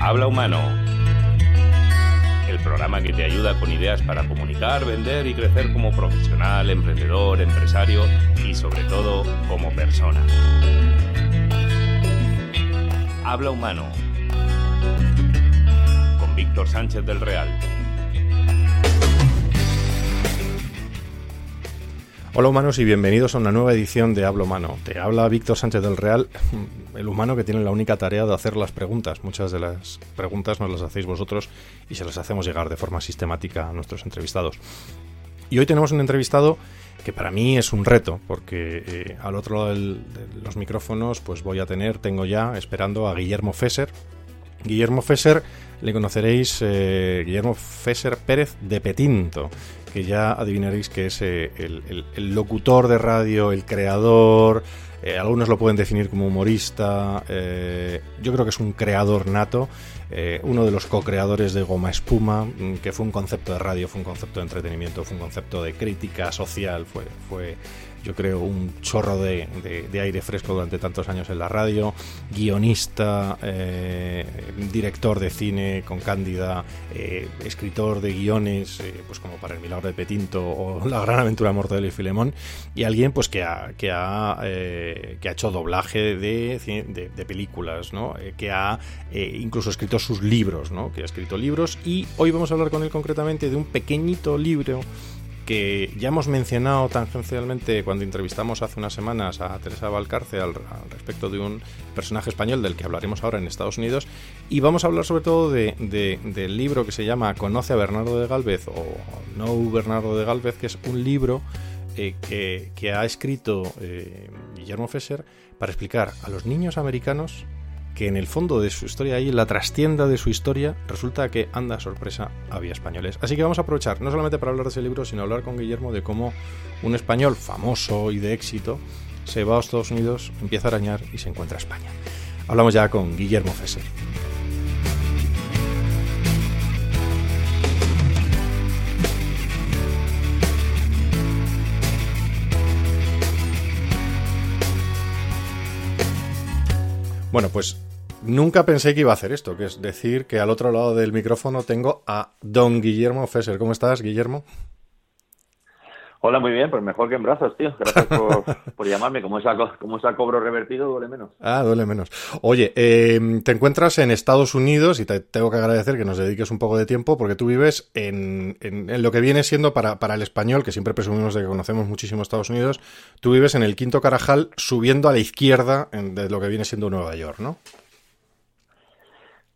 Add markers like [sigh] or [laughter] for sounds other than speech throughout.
Habla Humano. El programa que te ayuda con ideas para comunicar, vender y crecer como profesional, emprendedor, empresario y sobre todo como persona. Habla Humano. Con Víctor Sánchez del Real. Hola humanos y bienvenidos a una nueva edición de Hablo Humano. Te habla Víctor Sánchez del Real, el humano que tiene la única tarea de hacer las preguntas. Muchas de las preguntas nos las hacéis vosotros y se las hacemos llegar de forma sistemática a nuestros entrevistados. Y hoy tenemos un entrevistado que para mí es un reto, porque eh, al otro lado de los micrófonos pues voy a tener, tengo ya esperando a Guillermo Fesser. Guillermo Fesser le conoceréis, eh, Guillermo Fesser Pérez de Petinto que ya adivinaréis que es eh, el, locutor de radio, el creador, eh, algunos lo pueden definir como humorista, yo creo que es un creador nato, uno de los co-creadores de Goma Espuma, mm, que fue un concepto de radio, fue un concepto de entretenimiento, fue un concepto de crítica social, fue, fue yo creo, un chorro de, aire fresco durante tantos años en la radio, guionista, eh, director de cine con Cándida, eh, escritor de guiones, eh, pues como para El Milagro de Petinto o [laughs] La Gran Aventura de Mortadelo y Filemón, y alguien pues que ha, que ha, que ha hecho doblaje de, de películas, ¿no? que ha incluso escrito sus libros, ¿no? que ha escrito libros, y hoy vamos a hablar con él concretamente de un pequeñito libro que ya hemos mencionado tangencialmente cuando entrevistamos hace unas semanas a Teresa Valcarce al, respecto de un personaje español del que hablaremos ahora en Estados Unidos. Y vamos a hablar sobre todo de, del libro que se llama Conoce a Bernardo de Galvez o No Bernardo de Galvez, que es un libro eh, que, ha escrito eh, Guillermo Fesser para explicar a los niños americanos que en el fondo de su historia, ahí en la trastienda de su historia, resulta que anda sorpresa había españoles. Así que vamos a aprovechar, no solamente para hablar de ese libro, sino hablar con Guillermo de cómo un español famoso y de éxito se va a Estados Unidos, empieza a arañar y se encuentra España. Hablamos ya con Guillermo Fesser. Bueno, pues Nunca pensé que iba a hacer esto, que es decir que al otro lado del micrófono tengo a don Guillermo Fesser. ¿Cómo estás, Guillermo? Hola, muy bien, pues mejor que en brazos, tío. Gracias [laughs] por, llamarme. Como es, a, como cobro revertido, duele menos. Ah, duele menos. Oye, em, te encuentras en Estados Unidos y te tengo que agradecer que nos dediques un poco de tiempo porque tú vives en, en, lo que viene siendo para, para, el español, que siempre presumimos de que conocemos muchísimo Estados Unidos, tú vives en el quinto Carajal subiendo a la izquierda de lo que viene siendo Nueva York, ¿no?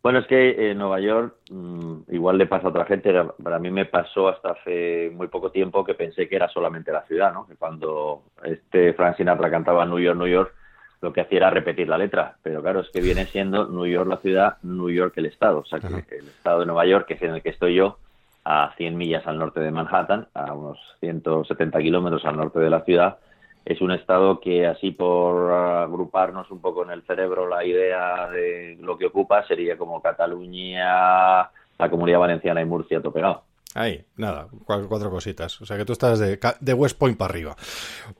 Bueno, es que en eh, Nueva York mm, igual le pasa a otra gente, para mí me pasó hasta hace muy poco tiempo que pensé que era solamente la ciudad, ¿no? Que cuando este Frank Sinatra cantaba New York, New York, lo que hacía era repetir la letra, pero claro, es que viene siendo New York la ciudad, New York el estado, o sea, que el estado de Nueva York, que es en el que estoy yo, a 100 millas al norte de Manhattan, a unos 170 kilómetros al norte de la ciudad, es un estado que así por agruparnos un poco en el cerebro la idea de lo que ocupa sería como Cataluña, la Comunidad Valenciana y Murcia todo pegado. Ahí, nada, cuatro, cositas. O sea que tú estás de, de, West Point para arriba.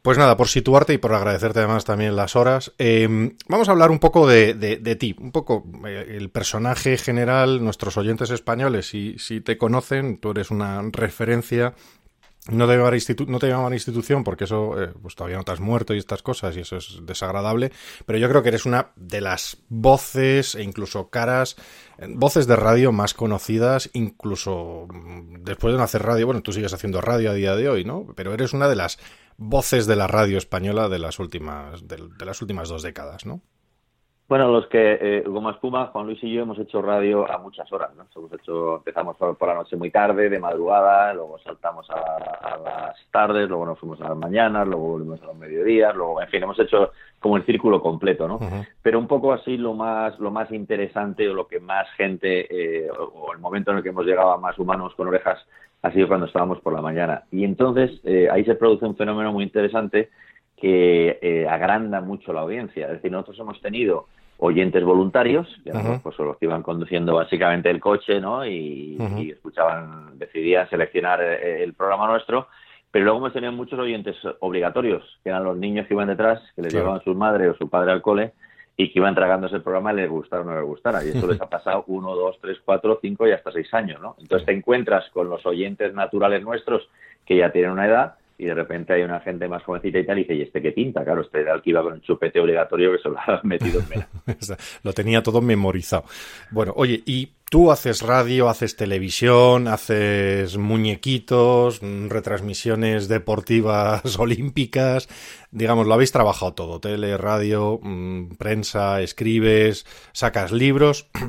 Pues nada, por situarte y por agradecerte además también las horas, eh, vamos a hablar un poco de, de, ti, un poco eh, el personaje general, nuestros oyentes españoles, si, si te conocen, tú eres una referencia no te, llaman no te llaman institución porque eso, eh, pues todavía no te has muerto y estas cosas y eso es desagradable, pero yo creo que eres una de las voces e incluso caras, eh, voces de radio más conocidas, incluso mm, después de no hacer radio, bueno, tú sigues haciendo radio a día de hoy, ¿no? Pero eres una de las voces de la radio española de las últimas, de las últimas dos décadas, ¿no? Bueno, los que, eh, Goma Espuma, Juan Luis y yo hemos hecho radio a muchas horas, ¿no? Hemos hecho, empezamos por, la noche muy tarde, de madrugada, luego saltamos a, las tardes, luego nos fuimos a las mañanas, luego volvimos a los mediodías, luego, en fin, hemos hecho como el círculo completo, ¿no? Pero un poco así lo más, lo más interesante o lo que más gente, eh, o, el momento en el que hemos llegado a más humanos con orejas ha sido cuando estábamos por la mañana. Y entonces eh, ahí se produce un fenómeno muy interesante que eh, agranda mucho la audiencia. Es decir, nosotros hemos tenido oyentes voluntarios, que pues los que iban conduciendo básicamente el coche, ¿no? Y, escuchaban, decidían seleccionar eh, el programa nuestro. Pero luego hemos tenido muchos oyentes obligatorios, que eran los niños que iban detrás, que les llevaban su madre o su padre al cole y que iban tragándose el programa les gustara o no les gustara. Y eso les ha [laughs] pasado uno, dos, tres, cuatro, cinco y hasta seis años, ¿no? Entonces te encuentras con los oyentes naturales nuestros que ya tienen una edad y de repente hay una gente más jovencita y tal, y dice, ¿y este qué tinta? Claro, este era que iba con el chupete obligatorio que se lo [laughs] ha metido en mera. [laughs] lo tenía todo memorizado. Bueno, oye, y tú haces radio, haces televisión, haces muñequitos, retransmisiones deportivas [laughs] olímpicas, digamos, lo habéis trabajado todo, tele, radio, mm, prensa, escribes, sacas libros. [clears throat]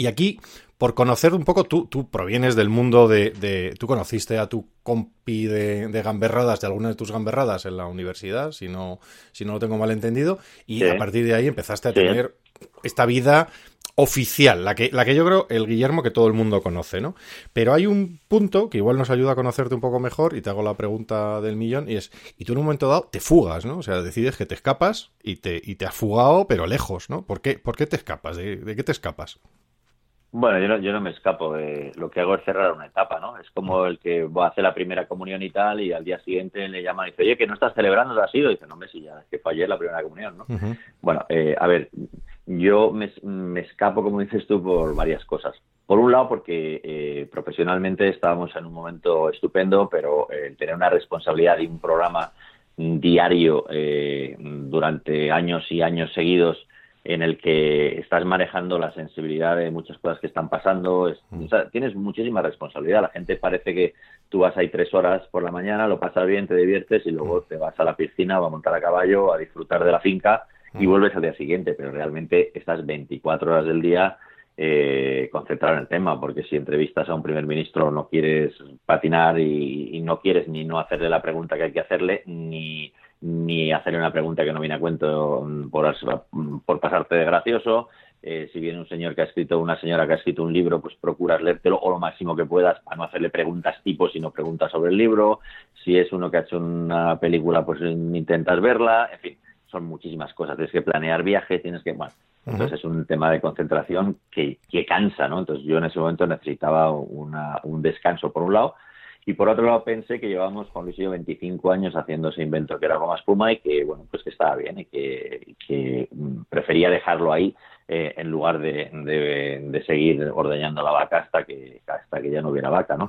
Y aquí por conocer un poco, tú, tú provienes del mundo de, de Tú conociste a tu compi de, de, gamberradas, de alguna de tus gamberradas en la universidad, si no, si no lo tengo mal entendido, y a partir de ahí empezaste a tener esta vida oficial, la que, la que yo creo el Guillermo que todo el mundo conoce, ¿no? Pero hay un punto que igual nos ayuda a conocerte un poco mejor y te hago la pregunta del millón y es, y tú en un momento dado te fugas, ¿no? O sea, decides que te escapas y te, y te has fugado pero lejos, ¿no? ¿Por qué, por qué te escapas? ¿De qué te escapas? Bueno, yo no, yo no me escapo. De, lo que hago es cerrar una etapa, ¿no? Es como el que va a hacer la primera comunión y tal, y al día siguiente le llama y dice, oye, que no estás celebrando, ¿te has ido? Y dice, no, me si ya, es que fue ayer la primera comunión, ¿no? Bueno, eh, a ver, yo me, me, escapo, como dices tú, por varias cosas. Por un lado, porque eh, profesionalmente estábamos en un momento estupendo, pero eh, tener una responsabilidad de un programa diario eh, durante años y años seguidos en el que estás manejando la sensibilidad de muchas cosas que están pasando. Mm. tienes muchísima responsabilidad. La gente parece que tú vas ahí tres horas por la mañana, lo pasas bien, te diviertes y luego mm. te vas a la piscina, a montar a caballo, a disfrutar de la finca y mm. vuelves al día siguiente. Pero realmente estás 24 horas del día eh, concentrado en el tema, porque si entrevistas a un primer ministro no quieres patinar y no quieres ni no hacerle la pregunta que hay que hacerle, ni ni hacerle una pregunta que no viene a cuento por, por pasarte de gracioso. Eh, si viene un señor que ha escrito, una señora que ha escrito un libro, pues procuras leértelo o lo máximo que puedas para no hacerle preguntas tipo, sino preguntas sobre el libro. Si es uno que ha hecho una película, pues intentas verla. En fin, son muchísimas cosas. Tienes que planear viajes, tienes que. Bueno, entonces es un tema de concentración que, que cansa, ¿no? Entonces yo en ese momento necesitaba una, un descanso por un lado y por otro lado pensé que llevamos, Juan Luis y yo, 25 años haciendo ese invento que era goma espuma y que, bueno, pues que estaba bien y que, mm, prefería dejarlo ahí eh, en lugar de, de, seguir ordeñando la vaca hasta que, hasta que ya no hubiera vaca, ¿no?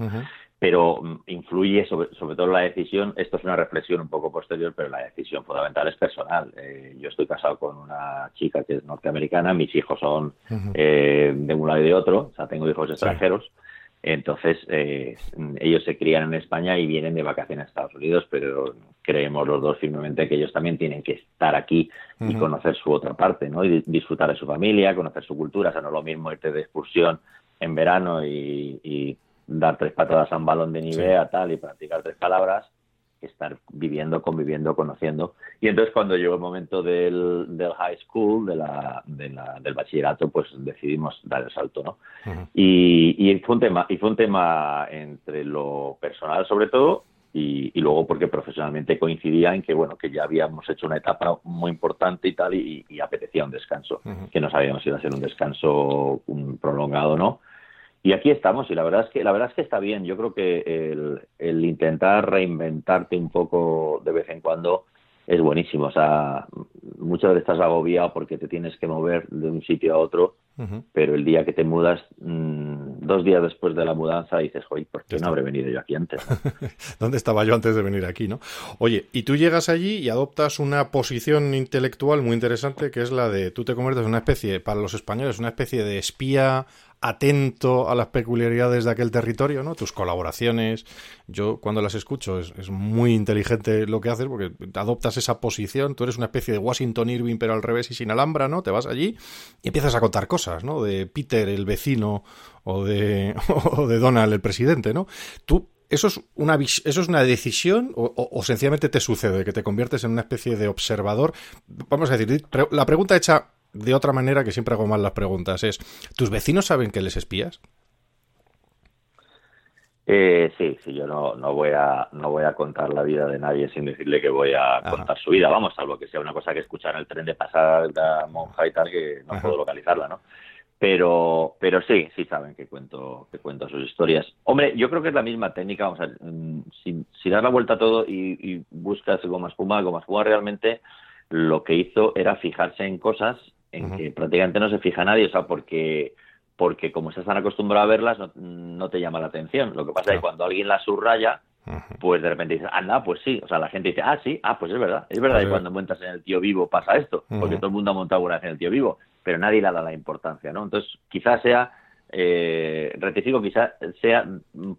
Pero mm, influye sobre, sobre todo la decisión, esto es una reflexión un poco posterior, pero la decisión fundamental es personal. Eh, yo estoy casado con una chica que es norteamericana, mis hijos son eh, de un lado y de otro, o sea, tengo hijos extranjeros. Entonces, eh, ellos se crían en España y vienen de vacaciones a Estados Unidos, pero creemos los dos firmemente que ellos también tienen que estar aquí y conocer su otra parte, ¿no? Y disfrutar de su familia, conocer su cultura. O sea, no es lo mismo irte de excursión en verano y, dar tres patadas a un balón de nieve a tal y practicar tres palabras estar viviendo, conviviendo, conociendo. Y entonces cuando llegó el momento del, del high school, de la, del bachillerato, pues decidimos dar el salto, ¿no? y, y, fue un tema, y fue un tema entre lo personal sobre todo y, y, luego porque profesionalmente coincidía en que bueno que ya habíamos hecho una etapa muy importante y tal y, apetecía un descanso que no sabíamos si iba a ser un descanso un prolongado o no y aquí estamos y la verdad es que la verdad es que está bien yo creo que el, el intentar reinventarte un poco de vez en cuando es buenísimo o sea muchas veces estás agobiado porque te tienes que mover de un sitio a otro pero el día que te mudas mm, dos días después de la mudanza dices oye ¿por qué no habré venido yo aquí antes? [laughs] ¿dónde estaba yo antes de venir aquí? no oye y tú llegas allí y adoptas una posición intelectual muy interesante que es la de tú te conviertes en una especie para los españoles una especie de espía atento a las peculiaridades de aquel territorio, ¿no? Tus colaboraciones, yo cuando las escucho es, muy inteligente lo que haces porque adoptas esa posición, tú eres una especie de Washington Irving pero al revés y sin alhambra, ¿no? Te vas allí y empiezas a contar cosas, ¿no? De Peter, el vecino, o de, [laughs] o de Donald, el presidente, ¿no? Tú ¿Eso es una, eso es una decisión o, sencillamente te sucede que te conviertes en una especie de observador? Vamos a decir, la pregunta hecha de otra manera, que siempre hago mal las preguntas, es, ¿tus vecinos saben que les espías? Eh, sí, sí, yo no, no, voy a, no voy a contar la vida de nadie sin decirle que voy a contar su vida, vamos, salvo que sea una cosa que escuchar en el tren de pasar la monja y tal, que no puedo localizarla, ¿no? pero pero sí sí saben que cuento que cuento sus historias hombre yo creo que es la misma técnica vamos a mm, si, si das la vuelta a todo y, y buscas goma espuma goma espuma realmente lo que hizo era fijarse en cosas en que prácticamente no se fija nadie o sea porque porque como estás tan acostumbrado a verlas no, te llama la atención lo que pasa es que cuando alguien las subraya pues de repente dices, anda, pues sí. O sea, la gente dice, ah, sí, ah, pues es verdad. Es verdad que pues cuando montas en el tío vivo pasa esto, porque todo el mundo ha montado una vez en el tío vivo, pero nadie le dado la importancia, ¿no? Entonces, quizás sea, eh, rectifico, quizás sea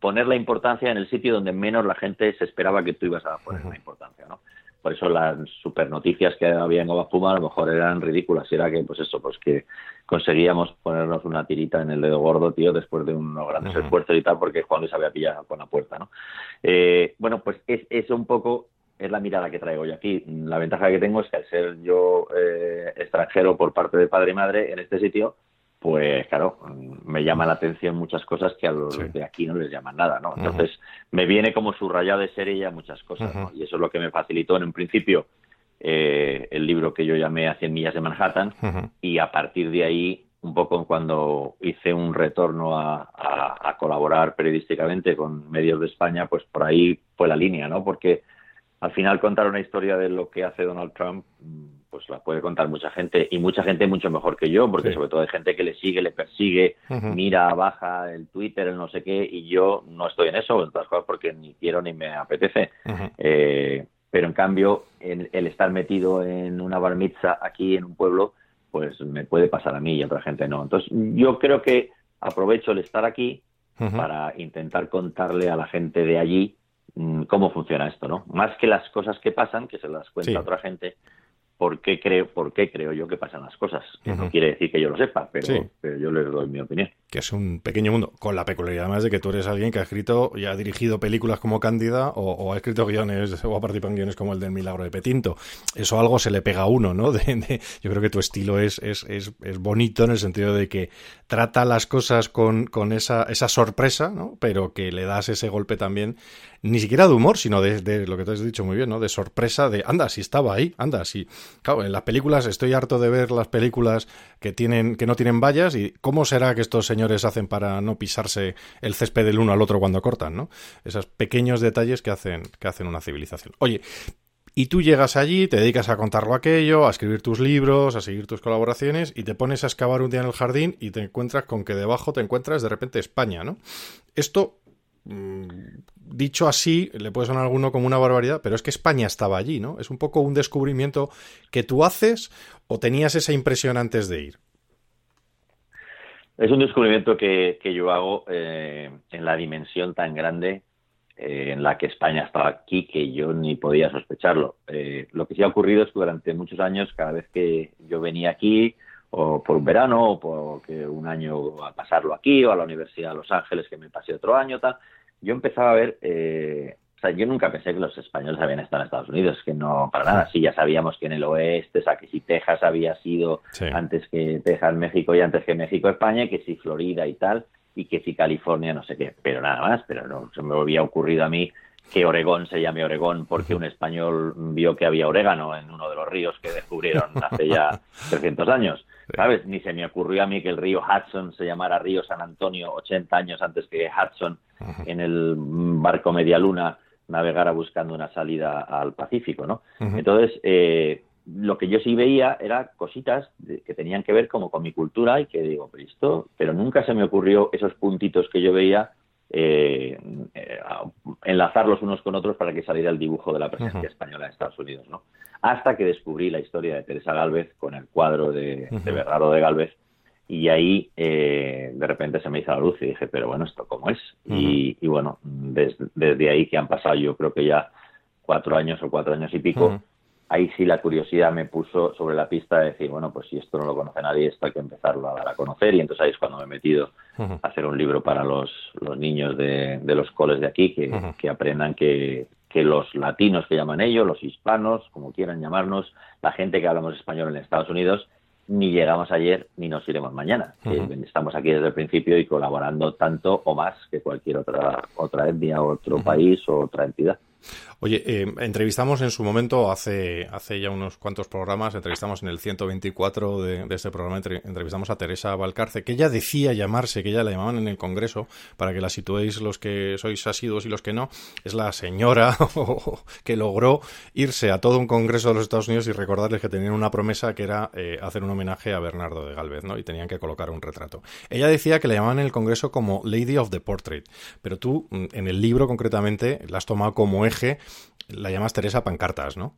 poner la importancia en el sitio donde menos la gente se esperaba que tú ibas a poner la importancia, ¿no? Por eso las super noticias que había en Puma a lo mejor eran ridículas. Y era que pues eso pues que conseguíamos ponernos una tirita en el dedo gordo tío después de unos grandes esfuerzos y tal porque Juan Luis había pillado con la puerta no eh, bueno pues es eso un poco es la mirada que traigo yo aquí. La ventaja que tengo es que al ser yo eh, extranjero por parte de padre y madre en este sitio pues claro, me llama la atención muchas cosas que a los de aquí no les llaman nada, ¿no? Entonces, me viene como subrayado de serie ya muchas cosas, ¿no? Y eso es lo que me facilitó en un principio eh, el libro que yo llamé A 100 millas de Manhattan y a partir de ahí, un poco cuando hice un retorno a, a, colaborar periodísticamente con medios de España, pues por ahí fue la línea, ¿no? Porque al final contar una historia de lo que hace Donald Trump pues la puede contar mucha gente y mucha gente mucho mejor que yo, porque sobre todo hay gente que le sigue, le persigue, mira, baja el Twitter, el no sé qué, y yo no estoy en eso, en todas cosas porque ni quiero ni me apetece. Eh, pero en cambio, el, estar metido en una bar aquí en un pueblo, pues me puede pasar a mí y a otra gente no. Entonces, yo creo que aprovecho el estar aquí para intentar contarle a la gente de allí mm, cómo funciona esto, ¿no? Más que las cosas que pasan, que se las cuenta otra gente, por qué creo, por qué creo yo que pasan las cosas. Que No quiere decir que yo lo sepa, pero, pero yo les doy mi opinión que es un pequeño mundo, con la peculiaridad más de que tú eres alguien que ha escrito y ha dirigido películas como Cándida o, ha escrito guiones o ha participado en guiones como el del Milagro de Petinto. Eso algo se le pega a uno, ¿no? [laughs] yo creo que tu estilo es, es, es, es, bonito en el sentido de que trata las cosas con, con esa, esa sorpresa, ¿no? Pero que le das ese golpe también, ni siquiera de humor, sino de, de lo que te has dicho muy bien, ¿no? De sorpresa, de anda, si estaba ahí, anda, si. Claro, en las películas estoy harto de ver las películas que tienen, que no tienen vallas y cómo será que estos señores hacen para no pisarse el césped del uno al otro cuando cortan, ¿no? Esos pequeños detalles que hacen, que hacen una civilización. Oye, y tú llegas allí, te dedicas a contarlo aquello, a escribir tus libros, a seguir tus colaboraciones y te pones a excavar un día en el jardín y te encuentras con que debajo te encuentras de repente España, ¿no? Esto, mm, dicho así, le puede sonar a alguno como una barbaridad, pero es que España estaba allí, ¿no? Es un poco un descubrimiento que tú haces o tenías esa impresión antes de ir. Es un descubrimiento que, yo hago eh, en la dimensión tan grande eh, en la que España estaba aquí que yo ni podía sospecharlo. Eh, lo que sí ha ocurrido es que durante muchos años, cada vez que yo venía aquí, o por un verano, o por un año a pasarlo aquí, o a la Universidad de Los Ángeles, que me pasé otro año, tal, yo empezaba a ver o sea, yo nunca pensé que los españoles habían estado en Estados Unidos, que no, para nada. Sí, ya sabíamos que en el oeste, o sea, que si Texas había sido antes que Texas, México y antes que México, España, que si Florida y tal, y que si California, no sé qué. Pero nada más, pero no se me había ocurrido a mí que Oregón se llame Oregón porque un español vio que había orégano en uno de los ríos que descubrieron hace ya [laughs] 300 años. ¿Sabes? Ni se me ocurrió a mí que el río Hudson se llamara río San Antonio 80 años antes que Hudson en el barco Medialuna navegara buscando una salida al Pacífico, ¿no? Entonces, eh, lo que yo sí veía era cositas que tenían que ver como con mi cultura y que digo, pero esto, pero nunca se me ocurrió esos puntitos que yo veía eh, eh, enlazarlos unos con otros para que saliera el dibujo de la presencia española en Estados Unidos, ¿no? Hasta que descubrí la historia de Teresa Galvez con el cuadro de, de Bernardo de Galvez y ahí eh, de repente se me hizo la luz y dije, pero bueno, ¿esto cómo es? y, bueno, desde ahí que han pasado yo creo que ya cuatro años o cuatro años y pico, ahí sí la curiosidad me puso sobre la pista de decir, bueno, pues si esto no lo conoce nadie, esto hay que empezarlo a dar a conocer. Y entonces ahí es cuando me he metido a hacer un libro para los, los niños de, de, los coles de aquí, que, que aprendan que, que los latinos que llaman ellos, los hispanos, como quieran llamarnos, la gente que hablamos español en Estados Unidos, ni llegamos ayer ni nos iremos mañana. estamos aquí desde el principio y colaborando tanto o más que cualquier otra otra etnia, otro país o otra entidad. Oye, eh, entrevistamos en su momento, hace, hace ya unos cuantos programas, entrevistamos en el 124 de, de este programa, entrevistamos a Teresa Valcarce, que ella decía llamarse, que ella la llamaban en el Congreso, para que la situéis los que sois asiduos y los que no, es la señora [laughs] que logró irse a todo un Congreso de los Estados Unidos y recordarles que tenían una promesa que era eh, hacer un homenaje a Bernardo de Galvez, ¿no? Y tenían que colocar un retrato. Ella decía que la llamaban en el Congreso como Lady of the Portrait, pero tú, mm, en el libro concretamente, la has tomado como eje la llamas Teresa Pancartas, ¿no?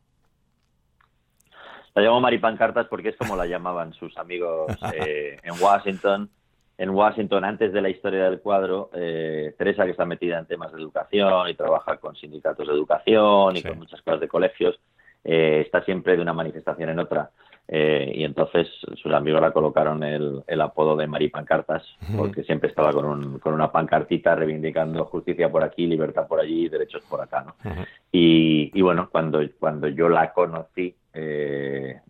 La llamo Mari Pancartas porque es como la llamaban sus amigos [laughs] eh, en Washington. En Washington, antes de la historia del cuadro, eh, Teresa, que está metida en temas de educación y trabaja con sindicatos de educación y con muchas cosas de colegios, eh, está siempre de una manifestación en otra. Eh, y entonces sus amigos la colocaron el, el apodo de Mari Pancartas, porque siempre estaba con, un, con una pancartita reivindicando justicia por aquí, libertad por allí, derechos por acá. ¿no? y, y, bueno, cuando, cuando yo la conocí, eh,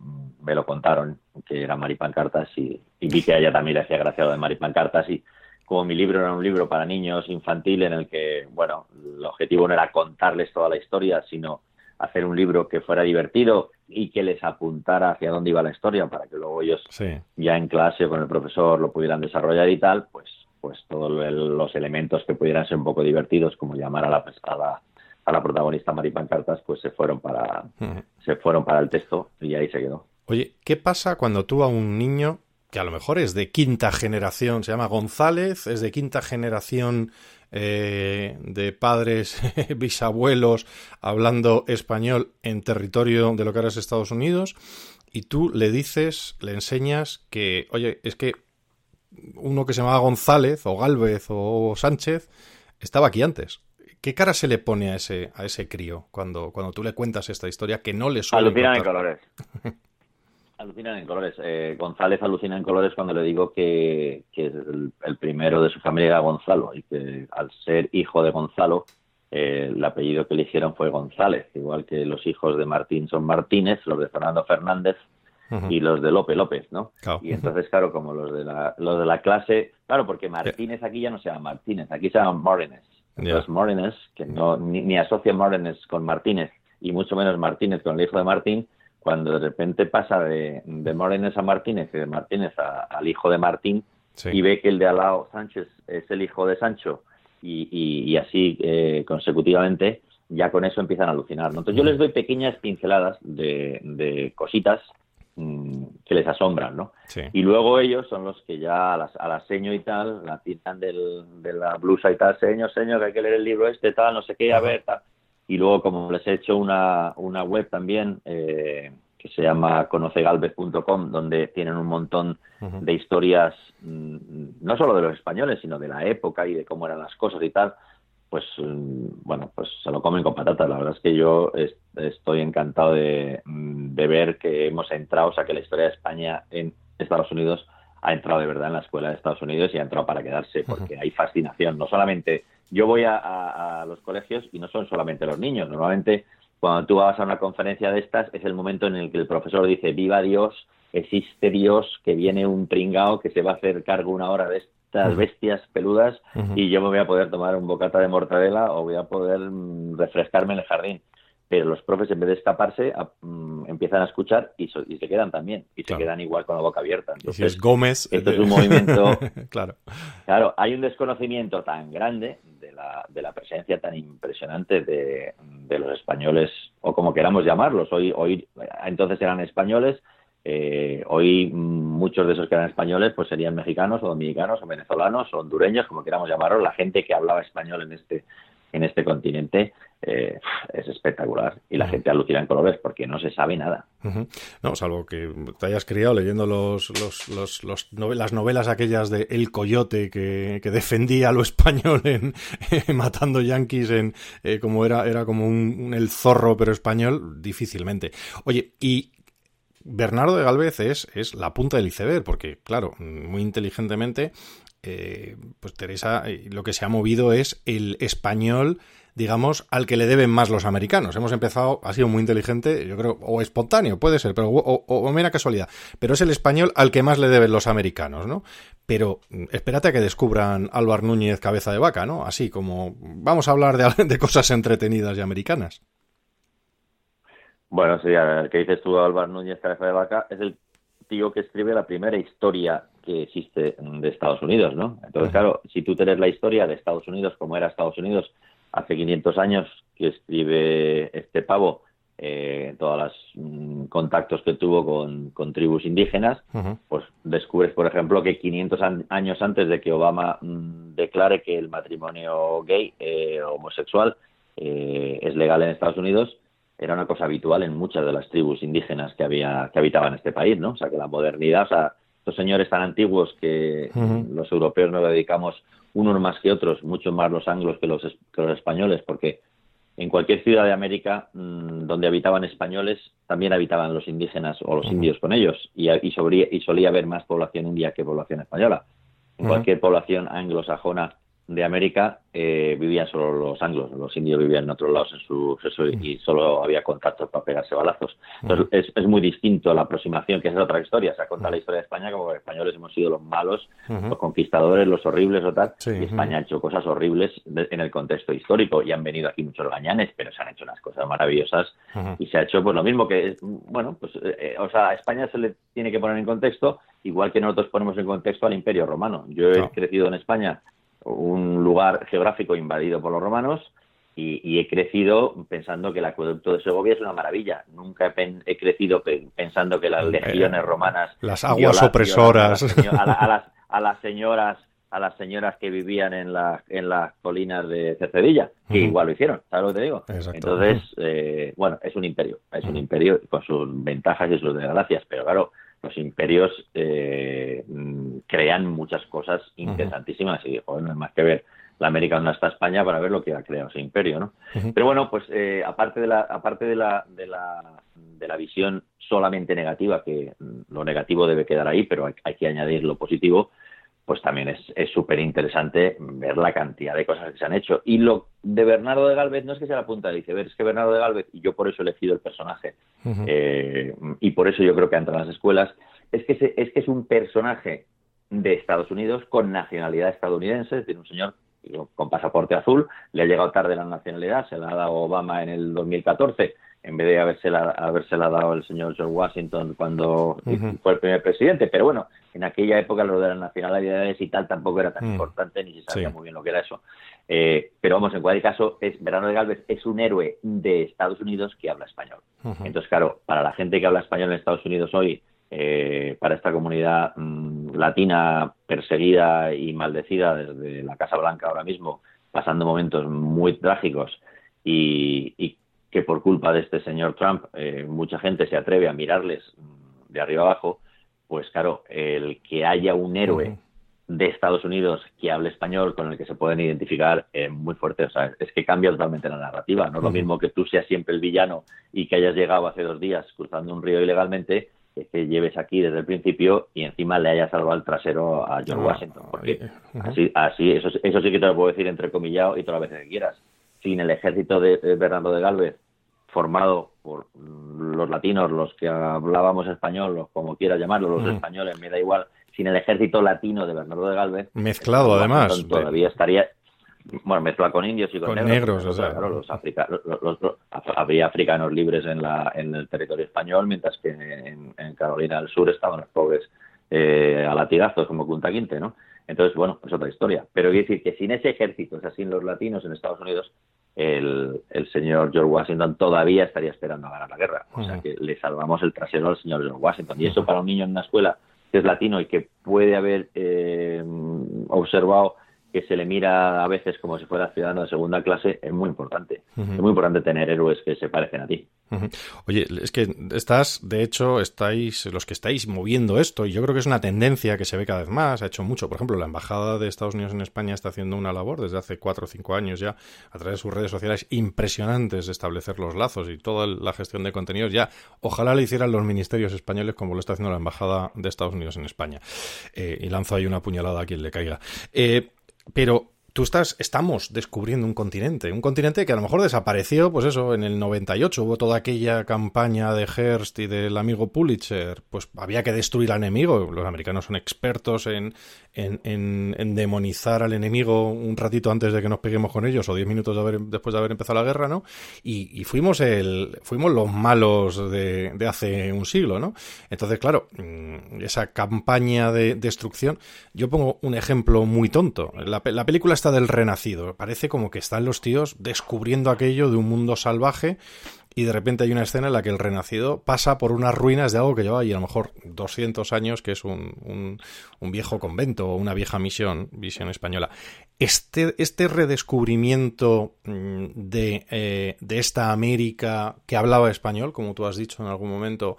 me lo contaron que era Mari Pancartas y, y, vi que a ella también le hacía gracia de Mari Pancartas y como mi libro era un libro para niños infantil en el que, bueno, el objetivo no era contarles toda la historia, sino hacer un libro que fuera divertido y que les apuntara hacia dónde iba la historia para que luego ellos ya en clase con el profesor lo pudieran desarrollar y tal, pues pues todos los elementos que pudieran ser un poco divertidos, como llamar a la, a a la protagonista Mari Pancartas, pues se fueron para se fueron para el texto y ahí se quedó. Oye, ¿qué pasa cuando tú a un niño que a lo mejor es de quinta generación, se llama González, es de quinta generación eh, de padres, [laughs] bisabuelos hablando español en territorio de lo que ahora es Estados Unidos, y tú le dices, le enseñas que, oye, es que uno que se llamaba González o Galvez o Sánchez estaba aquí antes. ¿Qué cara se le pone a ese, a ese crío cuando, cuando tú le cuentas esta historia que no le suele Alucina en colores. [laughs] Alucinan en colores. Eh, González alucina en colores cuando le digo que, el, primero de su familia era Gonzalo y que al ser hijo de Gonzalo, eh, el apellido que eligieron fue González, igual que los hijos de Martín son Martínez, los de Fernando Fernández y los de López López, ¿no? Y entonces, claro, como los de la, los de la clase, claro, porque Martínez aquí ya no se llama Martínez, aquí se llama Morines. Los Morines, que no, ni, ni asocia Morines con Martínez y mucho menos Martínez con el hijo de Martín, cuando de repente pasa de, de Morenes a Martínez y de Martínez al hijo de Martín y ve que el de Alao Sánchez es el hijo de Sancho y, y, así eh, consecutivamente, ya con eso empiezan a alucinar. Entonces yo les doy pequeñas pinceladas de, de cositas mm, que les asombran, ¿no? Y luego ellos son los que ya a la, a la seño y tal, la tiran del, de la blusa y tal, señor, señor, que hay que leer el libro este, tal, no sé qué, a ver, tal y luego, como les he hecho una, una web también eh, que se llama conocegalvez.com, donde tienen un montón de historias, mm, no solo de los españoles, sino de la época y de cómo eran las cosas y tal, pues mm, bueno, pues se lo comen con patatas. La verdad es que yo estoy encantado de, mm, de, ver que hemos entrado, o sea, que la historia de España en Estados Unidos ha entrado de verdad en la escuela de Estados Unidos y ha entrado para quedarse, porque hay fascinación, no solamente yo voy a, los colegios y no son solamente los niños. Normalmente, cuando tú vas a una conferencia de estas, es el momento en el que el profesor dice: Viva Dios, existe Dios, que viene un pringao que se va a hacer cargo una hora de estas bestias peludas y yo me voy a poder tomar un bocata de mortadela o voy a poder mm, refrescarme en el jardín pero los profes en vez de escaparse mm, empiezan a escuchar y, se quedan también y se quedan igual con la boca abierta. Entonces, si es Gómez, esto es un movimiento. [laughs] claro. Claro, hay un desconocimiento tan grande de la, de la presencia tan impresionante de, de los españoles o como queramos llamarlos. Hoy, hoy entonces eran españoles. Eh, hoy muchos de esos que eran españoles pues serían mexicanos o dominicanos o venezolanos o hondureños, como queramos llamarlos, la gente que hablaba español en este en este continente eh, es espectacular y la gente alucina en colores porque no se sabe nada. No, salvo que te hayas criado leyendo los, los, los, las novelas aquellas de El Coyote que, defendía a lo español en [laughs] matando yanquis en eh, como era era como un, el zorro pero español difícilmente. Oye, y Bernardo de Galvez es, es la punta del iceberg, porque, claro, muy inteligentemente, eh, pues Teresa lo que se ha movido es el español digamos, al que le deben más los americanos. Hemos empezado, ha sido muy inteligente, yo creo, o espontáneo, puede ser, pero o, o, mera casualidad. Pero es el español al que más le deben los americanos, ¿no? Pero mm, espérate a que descubran Álvaro Núñez cabeza de vaca, ¿no? Así como vamos a hablar de, [laughs] de cosas entretenidas y americanas. Bueno, sí, el que dices tú, Álvaro Núñez cabeza de vaca, es el tío que escribe la primera historia que existe de Estados Unidos, ¿no? Entonces, claro, si tú tienes la historia de Estados Unidos como era Estados Unidos hace 500 años que escribe este pavo eh, todos los mm, contactos que tuvo con, tribus indígenas, pues descubres, por ejemplo, que 500 años antes de que Obama mm, declare que el matrimonio gay eh, homosexual eh, es legal en Estados Unidos, era una cosa habitual en muchas de las tribus indígenas que había que habitaban este país, ¿no? O sea, que la modernidad, o sea, estos señores tan antiguos que los europeos nos dedicamos unos más que otros, mucho más los anglos que los, españoles, porque en cualquier ciudad de América mm, donde habitaban españoles también habitaban los indígenas o los indios con ellos y, y, y, solía haber más población india que población española. En cualquier población anglosajona de América eh, vivían solo los anglos, los indios vivían en otros lados en su, y solo había contactos para pegarse balazos. Entonces es, muy distinto la aproximación, que es otra historia. Se ha contado la historia de España como que los españoles hemos sido los malos, los conquistadores, los horribles o tal, y España ha hecho cosas horribles en el contexto histórico y han venido aquí muchos gañanes, pero se han hecho unas cosas maravillosas y se ha hecho pues lo mismo que, bueno, pues, eh, eh, o sea, a España se le tiene que poner en contexto igual que nosotros ponemos en contexto al Imperio Romano. Yo he crecido en España un lugar geográfico invadido por los romanos y, he crecido pensando que el acueducto de Segovia es una maravilla. Nunca he, crecido pensando que las legiones romanas... Las aguas opresoras. A, las, [laughs] a, las, señoras a las señoras que vivían en, la, en las colinas de Cercedilla, que igual lo hicieron, ¿sabes lo que te digo? Entonces, eh, bueno, es un imperio, es un imperio con sus ventajas y sus desgracias, pero claro, los imperios eh, crean muchas cosas interesantísimas y no hay más que ver. La América donde está España para ver lo que ha creado ese imperio, ¿no? Pero bueno, pues eh, aparte de la aparte de la, de la de la visión solamente negativa, que lo negativo debe quedar ahí, pero hay que añadir lo positivo, pues también es súper interesante ver la cantidad de cosas que se han hecho. Y lo de Bernardo de Galvez no es que sea la punta del iceberg, es que Bernardo de Galvez, y yo por eso he elegido el personaje, eh, y por eso yo creo que entra en las escuelas, es que, es que es un personaje de Estados Unidos con nacionalidad estadounidense, tiene un señor con pasaporte azul, le ha llegado tarde la nacionalidad, se la ha dado Obama en el 2014, en vez de habérsela, habérsela dado el señor George Washington cuando fue el primer presidente. Pero bueno, en aquella época lo de las nacionalidades y tal tampoco era tan mm. importante ni se sabía muy bien lo que era eso. Eh, pero vamos, en cualquier caso, es, Verano de Galvez es un héroe de Estados Unidos que habla español. Entonces, claro, para la gente que habla español en Estados Unidos hoy, eh, para esta comunidad mm, latina perseguida y maldecida desde la Casa Blanca ahora mismo, pasando momentos muy trágicos y, y que por culpa de este señor Trump eh, mucha gente se atreve a mirarles de arriba abajo, pues claro, el que haya un héroe de Estados Unidos que hable español con el que se pueden identificar es muy fuerte. O sea, es que cambia totalmente la narrativa. No es lo mismo que tú seas siempre el villano y que hayas llegado hace dos días cruzando un río ilegalmente, que lleves aquí desde el principio y encima le hayas salvado el trasero a George ah, Washington. Porque así, así eso, eso sí que te lo puedo decir entrecomillado y todas las veces que quieras sin el ejército de, Bernardo de Galvez, formado por los latinos, los que hablábamos español, o como quieras llamarlo, los españoles, me da igual, sin el ejército latino de Bernardo de Galvez. Mezclado, además. Todavía estaría. Bueno, mezcla con indios y con, negros. o sea. Claro, los, habría africanos libres en, la, en el territorio español, mientras que en, Carolina del Sur estaban los pobres eh, a latigazos, como Punta Quinte, ¿no? Entonces, bueno, es otra historia. Pero quiero decir que sin ese ejército, o sea, sin los latinos en Estados Unidos, el, el, señor George Washington todavía estaría esperando a ganar la guerra. O sea, que le salvamos el trasero al señor George Washington. Y eso para un niño en una escuela que es latino y que puede haber eh, observado que se le mira a veces como si fuera ciudadano de segunda clase, es muy importante. Es muy importante tener héroes que se parecen a ti. Oye, es que estás, de hecho, estáis, los que estáis moviendo esto, y yo creo que es una tendencia que se ve cada vez más, ha hecho mucho. Por ejemplo, la Embajada de Estados Unidos en España está haciendo una labor desde hace cuatro o cinco años ya, a través de sus redes sociales impresionantes de establecer los lazos y toda la gestión de contenidos. Ya, ojalá le hicieran los ministerios españoles como lo está haciendo la Embajada de Estados Unidos en España. Eh, y lanzo ahí una puñalada a quien le caiga. Eh, pero tú estás, estamos descubriendo un continente, un continente que a lo mejor desapareció, pues eso, en el 98 hubo toda aquella campaña de Hearst y del amigo Pulitzer, pues había que destruir al enemigo, los americanos son expertos en, en, demonizar al enemigo un ratito antes de que nos peguemos con ellos o diez minutos después de haber empezado la guerra, ¿no? Y, fuimos el, fuimos los malos de, de, hace un siglo, ¿no? Entonces, claro, mm, esa campaña de destrucción, yo pongo un ejemplo muy tonto, la, la película del renacido. Parece como que están los tíos descubriendo aquello de un mundo salvaje y de repente hay una escena en la que el renacido pasa por unas ruinas de algo que lleva ahí a lo mejor 200 años, que es un, un, viejo convento o una vieja misión, visión española. Este, este redescubrimiento mm, de, eh, de esta América que hablaba español, como tú has dicho en algún momento,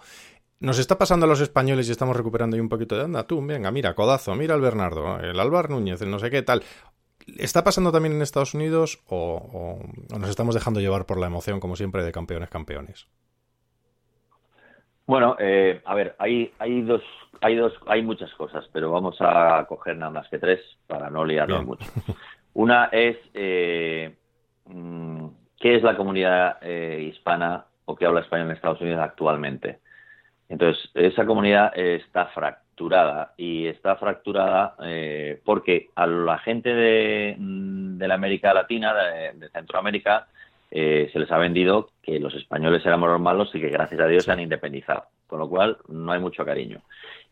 nos está pasando a los españoles y estamos recuperando ahí un poquito de anda, tú, venga, mira, codazo, mira el Bernardo, el Álvar Núñez, el no sé qué tal. ¿Está pasando también en Estados Unidos o, nos estamos dejando llevar por la emoción, como siempre, de campeones campeones? Bueno, eh, a ver, hay, hay dos, hay dos, hay muchas cosas, pero vamos a coger nada más que tres para no liarnos mucho. Una es eh, mm, qué es la comunidad eh, hispana o que habla español en Estados Unidos actualmente. Entonces, esa comunidad está fracturada fracturada y está fracturada eh, porque a la gente de, mm, la América Latina, de, Centroamérica, eh, se les ha vendido que los españoles éramos los malos y que gracias a Dios se han independizado, con lo cual no hay mucho cariño.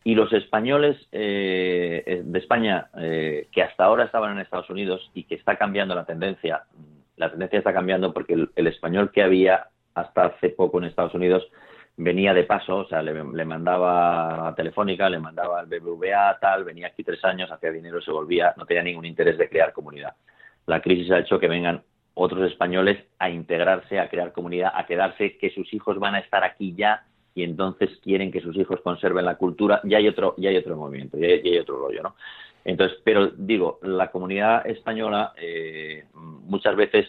Y los españoles eh, de España, que hasta ahora estaban en Estados Unidos y que está cambiando la tendencia, la tendencia está cambiando porque el español que había hasta hace poco en Estados Unidos venía de paso, o sea, le, mandaba a Telefónica, le mandaba al BBVA, tal, venía aquí tres años, hacía dinero, se volvía, no tenía ningún interés de crear comunidad. La crisis ha hecho que vengan otros españoles a integrarse, a crear comunidad, a quedarse, que sus hijos van a estar aquí ya y entonces quieren que sus hijos conserven la cultura. Ya hay otro, ya hay otro movimiento, ya hay, otro rollo, ¿no? Entonces, pero digo, la comunidad española eh, muchas veces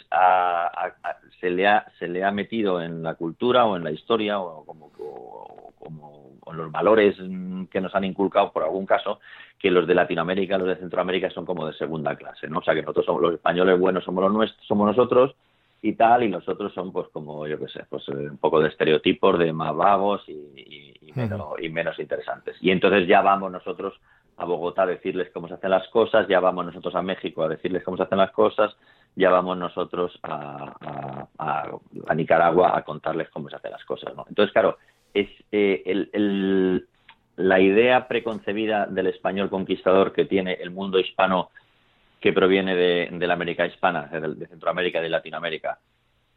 se, le ha, se le ha metido en la cultura o en la historia o como, como en los valores que nos han inculcado por algún caso que los de Latinoamérica, los de Centroamérica son como de segunda clase, ¿no? O sea que nosotros somos los españoles buenos somos los nuestros, somos nosotros y tal y los otros son pues como yo qué sé, pues eh, un poco de estereotipos de más vagos y, menos, y menos interesantes. Y entonces ya vamos nosotros a Bogotá a decirles cómo se hacen las cosas, ya vamos nosotros a México a decirles cómo se hacen las cosas, ya vamos nosotros a, Nicaragua a contarles cómo se hacen las cosas. Entonces, claro, es eh, el, la idea preconcebida del español conquistador que tiene el mundo hispano que proviene de, de la América hispana, de, Centroamérica y de Latinoamérica,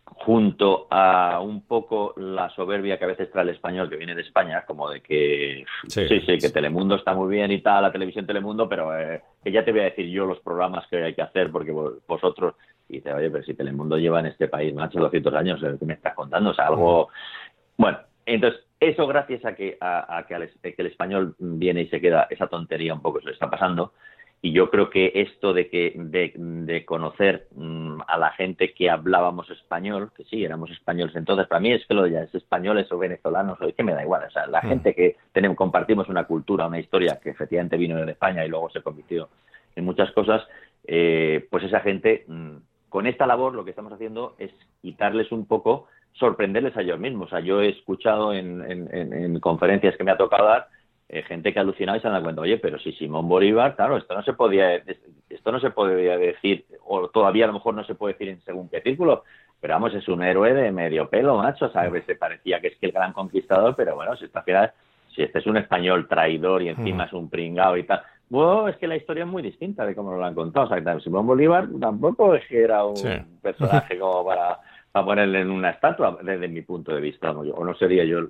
junto a un poco la soberbia que a veces trae el español que viene de España, como de que sí, sí, que Telemundo está muy bien y tal, la televisión Telemundo, pero eh, que ya te voy a decir yo los programas que hay que hacer porque vosotros, y dice, oye, pero si Telemundo lleva en este país, macho, 200 años, ¿qué me estás contando? O sea, algo... Bueno, entonces, eso gracias a que, a, que, que el español viene y se queda, esa tontería un poco se le está pasando, y yo creo que esto de que de, conocer mm, a la gente que hablábamos español, que sí, éramos españoles entonces, para mí es que lo de ya es españoles o venezolanos, o que me da igual, o sea, la mm. gente que tenemos, compartimos una cultura, una historia que efectivamente vino de España y luego se convirtió en muchas cosas, eh, pues esa gente, mm, con esta labor lo que estamos haciendo es quitarles un poco, sorprenderles a ellos mismos. O sea, yo he escuchado en, en conferencias que me ha tocado dar, eh, gente que ha alucinado y se han dado cuenta, oye, pero si Simón Bolívar, claro, esto no se podía, esto no se podía decir, o todavía a lo mejor no se puede decir en según qué círculo, pero vamos, es un héroe de medio pelo, macho, ¿sabes? Se parecía que es que el gran conquistador, pero bueno, si esta si este es un español traidor y encima es un pringao y tal, bueno, es que la historia es muy distinta de cómo nos lo han contado. O sea, Simón Bolívar tampoco es que era un personaje como para a ponerle en una estatua, desde mi punto de vista, o no sería yo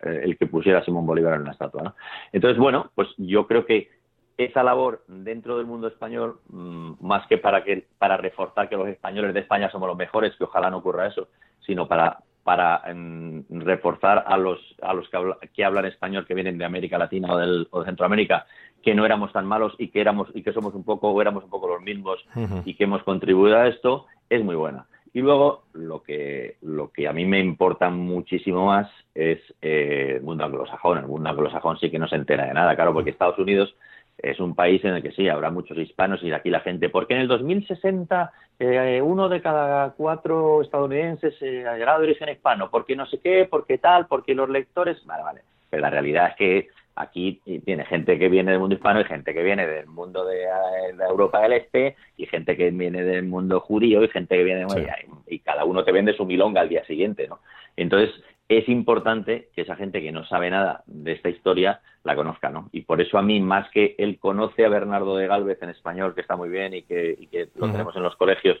el, que pusiera a Simón Bolívar en una estatua. ¿no? Entonces, bueno, pues yo creo que esa labor dentro del mundo español, mm, más que para que para reforzar que los españoles de España somos los mejores, que ojalá no ocurra eso, sino para para mm, reforzar a los a los que, hablan español que vienen de América Latina o, del, o de Centroamérica que no éramos tan malos y que éramos y que somos un poco o éramos un poco los mismos y que hemos contribuido a esto es muy buena y luego lo que lo que a mí me importa muchísimo más es eh, el mundo anglosajón. El mundo anglosajón sí que no se entera de nada claro porque Estados Unidos es un país en el que sí, habrá muchos hispanos y aquí la gente, porque en el 2060 eh, uno de cada cuatro estadounidenses eh, ha llegado de origen hispano, porque no sé qué, porque tal, porque los lectores, vale, vale, pero la realidad es que aquí tiene gente que viene del mundo hispano y gente que viene del mundo de, eh, Europa del Este y gente que viene del mundo judío y gente que viene de... y, y cada uno te vende su milonga al día siguiente, ¿no? Entonces, es importante que esa gente que no sabe nada de esta historia la conozca, ¿no? Y por eso a mí, más que él conoce a Bernardo de Galvez en español, que está muy bien y que, lo tenemos en los colegios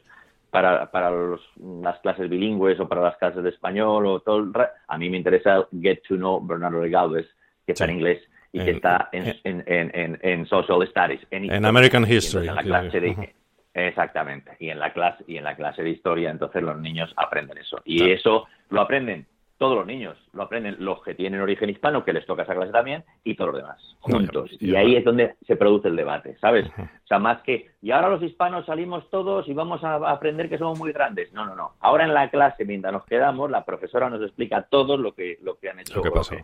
para, para las clases bilingües o para las clases de español o todo, a mí me interesa Get to Know Bernardo de Galvez, que está en inglés y que está en, en, en, Social Studies. En, American History. En la clase de, exactamente. Y en la clase y en la clase de historia, entonces los niños aprenden eso. Y eso lo aprenden todos los niños lo aprenden, los que tienen origen hispano, que les toca esa clase también, y todos los demás, juntos. y ahí es donde se produce el debate, ¿sabes? O sea, más que, y ahora los hispanos salimos todos y vamos a aprender que somos muy grandes. No, no, no. Ahora en la clase, mientras nos quedamos, la profesora nos explica todo lo que, lo que han hecho, lo que, pasó.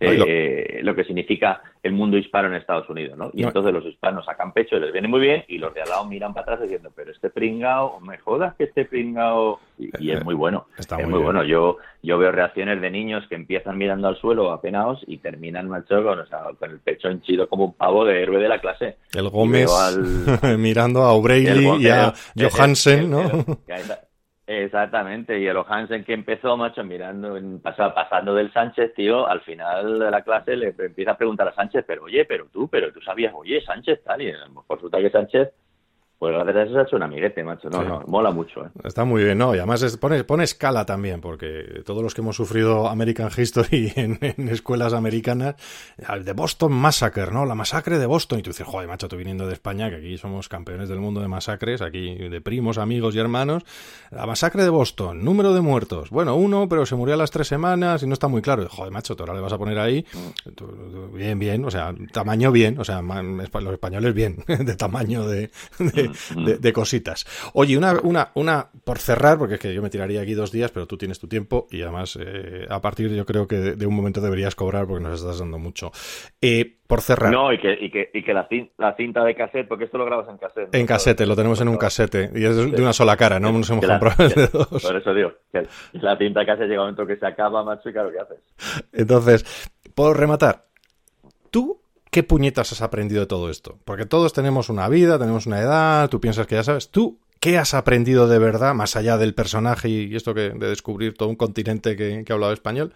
Eh, lo... que significa el mundo hispano en Estados Unidos, ¿no? Y entonces los hispanos sacan pecho y les viene muy bien, y los de al lado miran para atrás diciendo, pero este pringao, me jodas que este pringao... Y, es muy bueno. Está es muy, bueno. Yo, yo veo reacciones de niños que empiezan mirando al suelo apenados y terminan, macho, con, con el pecho henchido como un pavo de héroe de la clase. El Gómez [laughs] mirando a O'Reilly y a Johansen, ¿no? Exactamente, y el Johansen que empezó, macho, mirando, pasando del Sánchez, tío, al final de la clase le empieza a preguntar a Sánchez, pero oye, pero tú, pero tú sabías, oye, Sánchez, tal, y por resulta que Sánchez pues la verdad se ha hecho un amiguete, macho. No, no, mola mucho. ¿eh? Está muy bien, ¿no? Y además pone, pone, escala también, porque todos los que hemos sufrido American History [laughs] en, escuelas americanas, de Boston Massacre, ¿no? La masacre de Boston. Y tú dices, joder, macho, tú viniendo de España, que aquí somos campeones del mundo de masacres, aquí de primos, amigos y hermanos. La masacre de Boston, número de muertos. Bueno, uno, pero se murió a las tres semanas y no está muy claro. Joder, macho, tú ahora le vas a poner ahí, bien, bien, o sea, tamaño bien, o sea, los españoles bien, [laughs] de tamaño de de, cositas. Oye, una, una, una, por cerrar, porque es que yo me tiraría aquí dos días, pero tú tienes tu tiempo y además eh, a partir yo creo que de, un momento deberías cobrar porque nos estás dando mucho. Eh, por cerrar. No, y que, y que, y que la, cinta, de cassette, porque esto lo grabas en cassette. En cassette, lo tenemos en un cassette y es de una sola cara, no nos hemos comprado de dos. Por eso digo, que la cinta de cassette llega un momento que se acaba, macho, y claro, ¿qué haces? Entonces, por rematar, tú ¿qué puñetas has aprendido de todo esto? Porque todos tenemos una vida, tenemos una edad, tú piensas que ya sabes, tú, ¿qué has aprendido de verdad, más allá del personaje y esto que, de descubrir todo un continente que, que ha hablado español?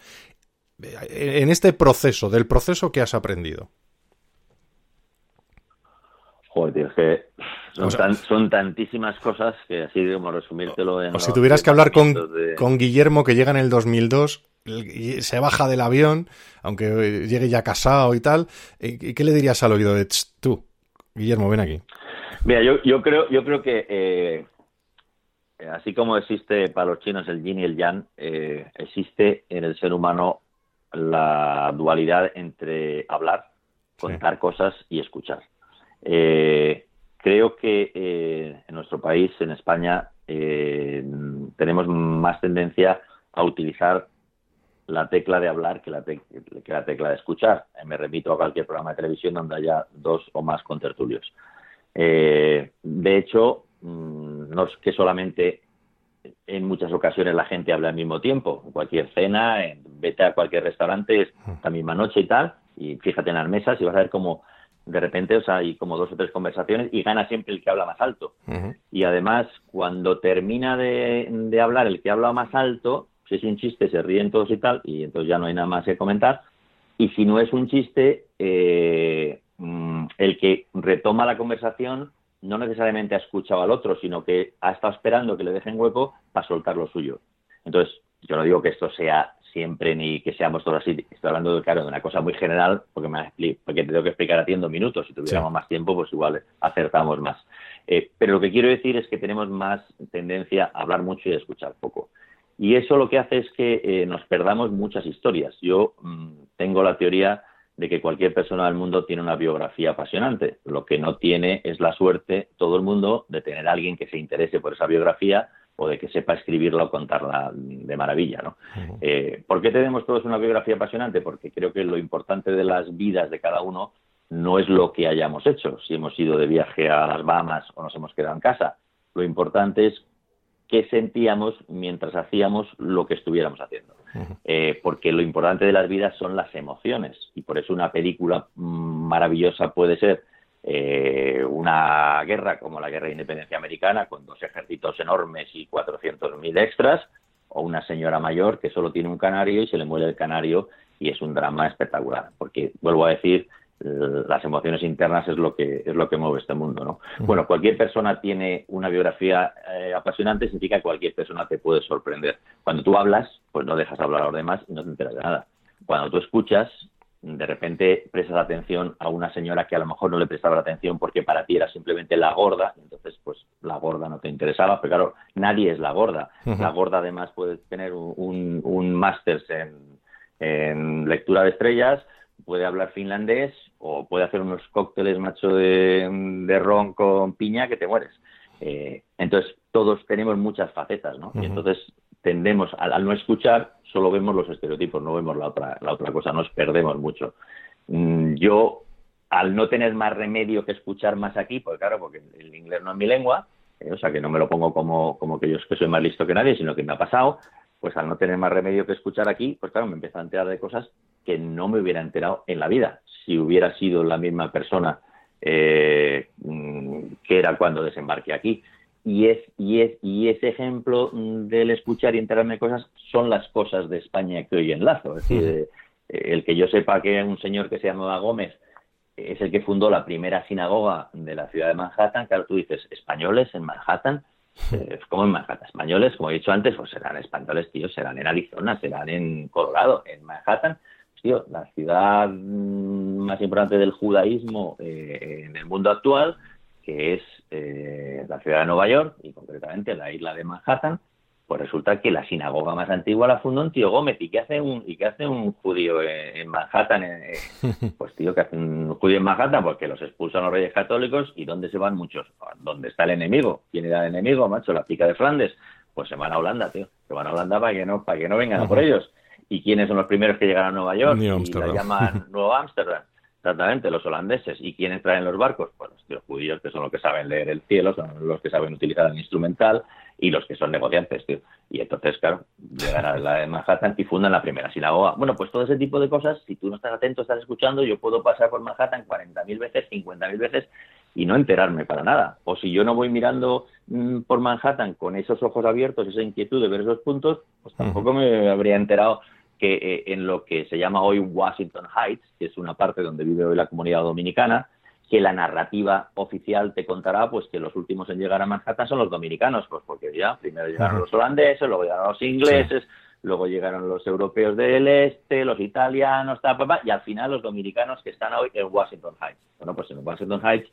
En este proceso, del proceso, ¿qué has aprendido? Joder, es que son, tantísimas cosas que así como resumírtelo en... O si tuvieras que hablar con, con Guillermo que llega en el 2002 se baja del avión, aunque llegue ya casado y tal, ¿y qué le dirías al oído de tú? Guillermo, ven aquí. Mira, yo, yo creo, yo creo que eh, así como existe para los chinos el yin y el yang, eh, existe en el ser humano la dualidad entre hablar, contar cosas y escuchar. Eh, creo que en nuestro país, en España, tenemos más tendencia a utilizar la tecla de hablar que la, que la tecla de escuchar. Eh, me remito a cualquier programa de televisión donde haya dos o más contertulios. Eh, de hecho, mm, no es que solamente en muchas ocasiones la gente habla al mismo tiempo. En cualquier cena, vete a cualquier restaurante, es la misma noche y tal, y fíjate en las mesas y vas a ver cómo de repente, o sea, hay como dos o tres conversaciones y gana siempre el que habla más alto. Y además, cuando termina de, de hablar el que habla más alto, si es un chiste, se ríen todos y tal, y entonces ya no hay nada más que comentar. Y si no es un chiste, eh, mm, el que retoma la conversación no necesariamente ha escuchado al otro, sino que ha estado esperando que le dejen hueco para soltar lo suyo. Entonces, yo no digo que esto sea siempre ni que seamos todos así. Estoy hablando, de, claro, de una cosa muy general, porque, me, porque te tengo que explicar a ti en dos minutos. Si tuviéramos más tiempo, pues igual acertamos más. Eh, pero lo que quiero decir es que tenemos más tendencia a hablar mucho y a escuchar poco. Y eso lo que hace es que eh, nos perdamos muchas historias. Yo mm, tengo la teoría de que cualquier persona del mundo tiene una biografía apasionante. Lo que no tiene es la suerte todo el mundo de tener a alguien que se interese por esa biografía o de que sepa escribirla o contarla de maravilla. ¿no? Eh, ¿Por qué tenemos todos una biografía apasionante? Porque creo que lo importante de las vidas de cada uno no es lo que hayamos hecho, si hemos ido de viaje a las Bahamas o nos hemos quedado en casa. Lo importante es qué sentíamos mientras hacíamos lo que estuviéramos haciendo. Eh, porque lo importante de las vidas son las emociones y por eso una película maravillosa puede ser eh, una guerra como la guerra de independencia americana con dos ejércitos enormes y 400.000 extras o una señora mayor que solo tiene un canario y se le muere el canario y es un drama espectacular porque vuelvo a decir las emociones internas es lo que es lo que mueve este mundo no bueno cualquier persona tiene una biografía eh, apasionante significa que cualquier persona te puede sorprender. Cuando tú hablas pues no dejas hablar a los demás y no te enteras de nada. Cuando tú escuchas de repente prestas atención a una señora que a lo mejor no le prestaba atención porque para ti era simplemente la gorda, y entonces pues la gorda no te interesaba, pero claro, nadie es la gorda. La gorda además puede tener un, un máster en, en lectura de estrellas, puede hablar finlandés o puede hacer unos cócteles macho de, de ron con piña que te mueres. Eh, entonces, todos tenemos muchas facetas, ¿no? Y entonces tendemos, al, no escuchar, solo vemos los estereotipos, no vemos la otra, la otra cosa, nos perdemos mucho. Mm, yo, al no tener más remedio que escuchar más aquí, pues claro, porque el inglés no es mi lengua, eh, o sea que no me lo pongo como, como que yo que soy más listo que nadie, sino que me ha pasado, pues al no tener más remedio que escuchar aquí, pues claro, me empiezo a enterar de cosas que no me hubiera enterado en la vida, si hubiera sido la misma persona eh, mm, que era cuando desembarqué aquí. Y, es, y, es, y ese ejemplo mm, del escuchar y enterarme de cosas son las cosas de España que hoy enlazo. Es decir, eh, el que yo sepa que un señor que se llamaba Gómez es el que fundó la primera sinagoga de la ciudad de Manhattan. Claro, tú dices, españoles en Manhattan. Eh, ¿Cómo en Manhattan? Españoles, como he dicho antes, pues serán españoles, tío, serán en Arizona, serán en Colorado, en Manhattan. Tío, la ciudad mm, más importante del judaísmo eh, en el mundo actual, que es eh, la ciudad de Nueva York y concretamente la isla de Manhattan, pues resulta que la sinagoga más antigua la fundó un tío Gómez. ¿Y qué hace un, y qué hace un judío en, Manhattan? Eh, [laughs] pues tío, ¿qué hace un judío en Manhattan? Porque los expulsan los reyes católicos. ¿Y dónde se van muchos? ¿Dónde está el enemigo? ¿Quién era el enemigo, macho? La pica de Flandes. Pues se van a Holanda, tío. Se van a Holanda para que no, para que no vengan a por ellos. ¿Y quiénes son los primeros que llegan a Nueva York? y la llaman [laughs] Nuevo Ámsterdam. Exactamente, los holandeses. ¿Y quiénes traen los barcos? Pues los judíos, que son los que saben leer el cielo, son los que saben utilizar el instrumental y los que son negociantes, tío. Y entonces, claro, llegan a la de Manhattan y fundan la primera sinagoga. Bueno, pues todo ese tipo de cosas, si tú no estás atento, estás escuchando, yo puedo pasar por Manhattan 40.000 veces, 50.000 veces y no enterarme para nada. O si yo no voy mirando mm, por Manhattan con esos ojos abiertos, esa inquietud de ver esos puntos, pues tampoco me habría enterado que eh, en lo que se llama hoy Washington Heights, que es una parte donde vive hoy la comunidad dominicana, que la narrativa oficial te contará pues que los últimos en llegar a Manhattan son los dominicanos, pues porque ya primero llegaron los holandeses, luego llegaron los ingleses, luego llegaron los europeos del este, los italianos, y al final los dominicanos que están hoy en Washington Heights. Bueno, pues en Washington Heights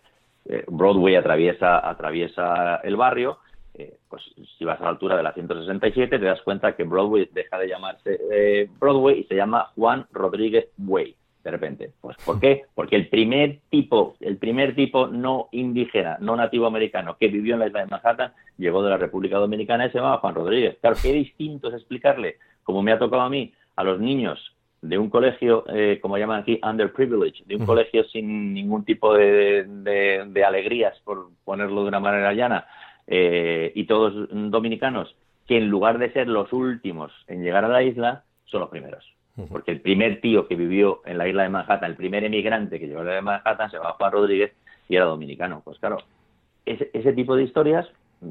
eh, Broadway atraviesa atraviesa el barrio eh, pues si vas a la altura de la 167 te das cuenta que Broadway deja de llamarse eh, Broadway y se llama Juan Rodríguez Way de repente. Pues ¿por qué? Porque el primer tipo, el primer tipo no indígena, no nativo americano que vivió en la isla de Manhattan llegó de la República Dominicana y se llamaba Juan Rodríguez. Claro, qué distinto es explicarle, como me ha tocado a mí, a los niños de un colegio, eh, como llaman aquí, underprivileged, de un colegio sin ningún tipo de, de alegrías, por ponerlo de una manera llana, eh, y todos dominicanos, que en lugar de ser los últimos en llegar a la isla, son los primeros. Porque el primer tío que vivió en la isla de Manhattan, el primer emigrante que llegó a la isla de Manhattan, se llamaba Juan Rodríguez y era dominicano. Pues claro, ese, ese tipo de historias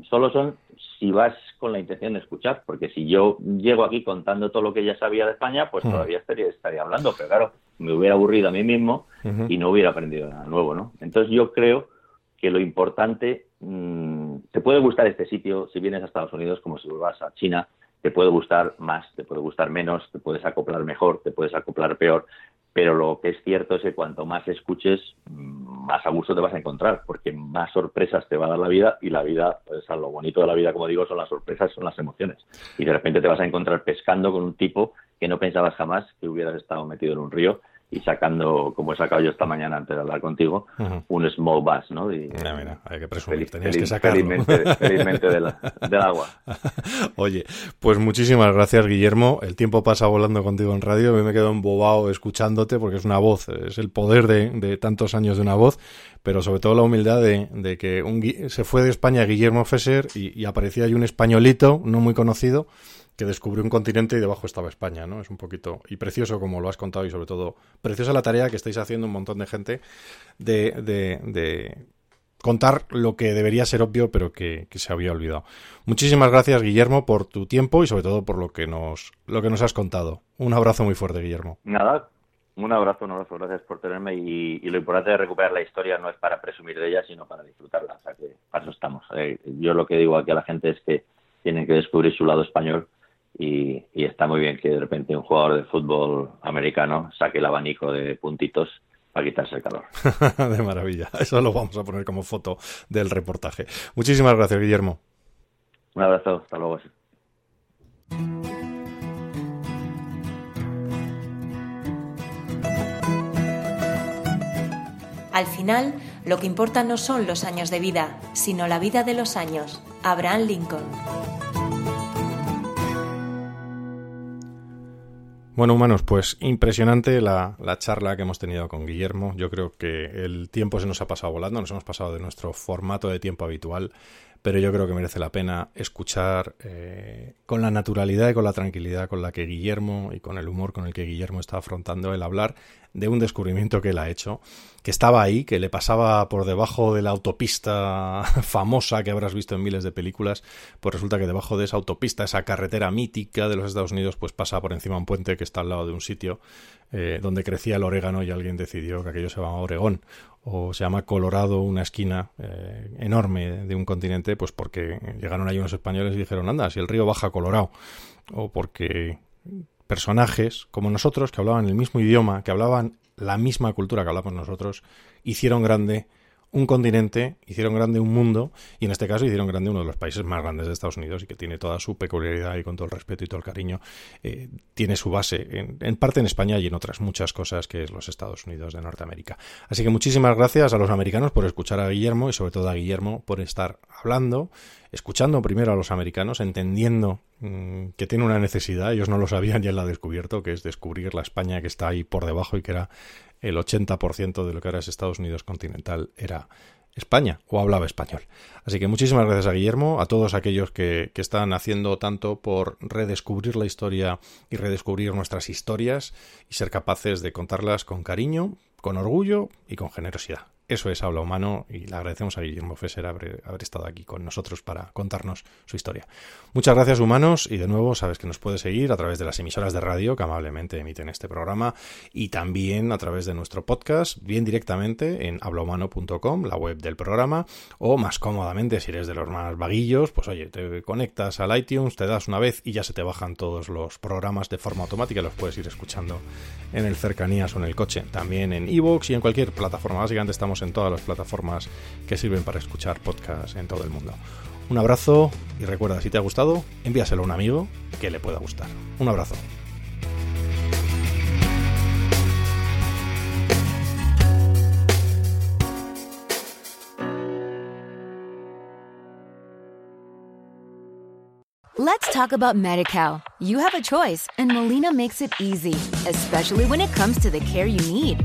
solo son si vas con la intención de escuchar, porque si yo llego aquí contando todo lo que ya sabía de España, pues todavía estaría, estaría hablando, pero claro, me hubiera aburrido a mí mismo y no hubiera aprendido nada nuevo, ¿no? Entonces yo creo que lo importante, mm, te puede gustar este sitio si vienes a Estados Unidos como si vas a China, te puede gustar más, te puede gustar menos, te puedes acoplar mejor, te puedes acoplar peor, pero lo que es cierto es que cuanto más escuches, más a gusto te vas a encontrar, porque más sorpresas te va a dar la vida y la vida, pues lo bonito de la vida, como digo, son las sorpresas, son las emociones. Y de repente te vas a encontrar pescando con un tipo que no pensabas jamás que hubieras estado metido en un río y sacando, como he sacado yo esta mañana antes de hablar contigo, un small bass, ¿no? Y, mira, mira, hay que presumir, tenías que sacarlo. Felizmente, [laughs] del agua. [laughs] Oye, pues muchísimas gracias, Guillermo. El tiempo pasa volando contigo en radio. A mí me quedo embobado escuchándote porque es una voz, es el poder de, tantos años de una voz, pero sobre todo la humildad de, que un, se fue de España Guillermo Fesser y, y aparecía ahí un españolito no muy conocido que descubrió un continente y debajo estaba España, ¿no? Es un poquito y precioso como lo has contado y sobre todo preciosa la tarea que estáis haciendo un montón de gente de, de, contar lo que debería ser obvio pero que, se había olvidado. Muchísimas gracias Guillermo por tu tiempo y sobre todo por lo que nos lo que nos has contado. Un abrazo muy fuerte Guillermo. Nada, un abrazo, un abrazo, gracias por tenerme y, lo importante de recuperar la historia no es para presumir de ella sino para disfrutarla, o sea que para eso estamos. Eh, yo lo que digo aquí a la gente es que tienen que descubrir su lado español y, está muy bien que de repente un jugador de fútbol americano saque el abanico de puntitos para quitarse el calor. [laughs] de maravilla. Eso lo vamos a poner como foto del reportaje. Muchísimas gracias, Guillermo. Un abrazo. Hasta luego. Al final, lo que importa no son los años de vida, sino la vida de los años. Abraham Lincoln. Bueno, humanos, pues impresionante la, la, charla que hemos tenido con Guillermo. Yo creo que el tiempo se nos ha pasado volando, nos hemos pasado de nuestro formato de tiempo habitual, pero yo creo que merece la pena escuchar eh, con la naturalidad y con la tranquilidad con la que Guillermo y con el humor con el que Guillermo está afrontando el hablar de un descubrimiento que él ha hecho, que estaba ahí, que le pasaba por debajo de la autopista [laughs] famosa que habrás visto en miles de películas, pues resulta que debajo de esa autopista, esa carretera mítica de los Estados Unidos, pues pasa por encima un puente que está al lado de un sitio eh, donde crecía el orégano y alguien decidió que aquello se llamaba Oregón o se llama Colorado, una esquina eh, enorme de un continente, pues porque llegaron ahí unos españoles y dijeron, anda, si el río baja Colorado, o porque personajes como nosotros, que hablaban el mismo idioma, que hablaban la misma cultura que hablamos nosotros, hicieron grande un continente, hicieron grande un mundo y en este caso hicieron grande uno de los países más grandes de Estados Unidos y que tiene toda su peculiaridad y con todo el respeto y todo el cariño, eh, tiene su base en, parte en España y en otras muchas cosas que es los Estados Unidos de Norteamérica. Así que muchísimas gracias a los americanos por escuchar a Guillermo y sobre todo a Guillermo por estar hablando, escuchando primero a los americanos, entendiendo mm, que tiene una necesidad, ellos no lo sabían, ya la ha descubierto, que es descubrir la España que está ahí por debajo y que era el 80% de lo que ahora es Estados Unidos continental era España o hablaba español. Así que muchísimas gracias a Guillermo, a todos aquellos que, que, están haciendo tanto por redescubrir la historia y redescubrir nuestras historias y ser capaces de contarlas con cariño, con orgullo y con generosidad. Eso es Habla Humano y le agradecemos a Guillermo Fesser haber, estado aquí con nosotros para contarnos su historia. Muchas gracias humanos y de nuevo sabes que nos puedes seguir a través de las emisoras de radio que amablemente emiten este programa y también a través de nuestro podcast, bien directamente en hablahumano.com, la web del programa, o más cómodamente si eres de los más vaguillos, pues oye, te conectas al iTunes, te das una vez y ya se te bajan todos los programas de forma automática, los puedes ir escuchando en el cercanías o en el coche, también en iVoox y en cualquier plataforma. Básicamente estamos en todas las plataformas que sirven para escuchar podcasts en todo el mundo. Un abrazo y recuerda, si te ha gustado, envíaselo a un amigo que le pueda gustar. Un abrazo. Let's talk about MediCal. You have a choice and Molina makes it easy, especially when it comes to the care you need.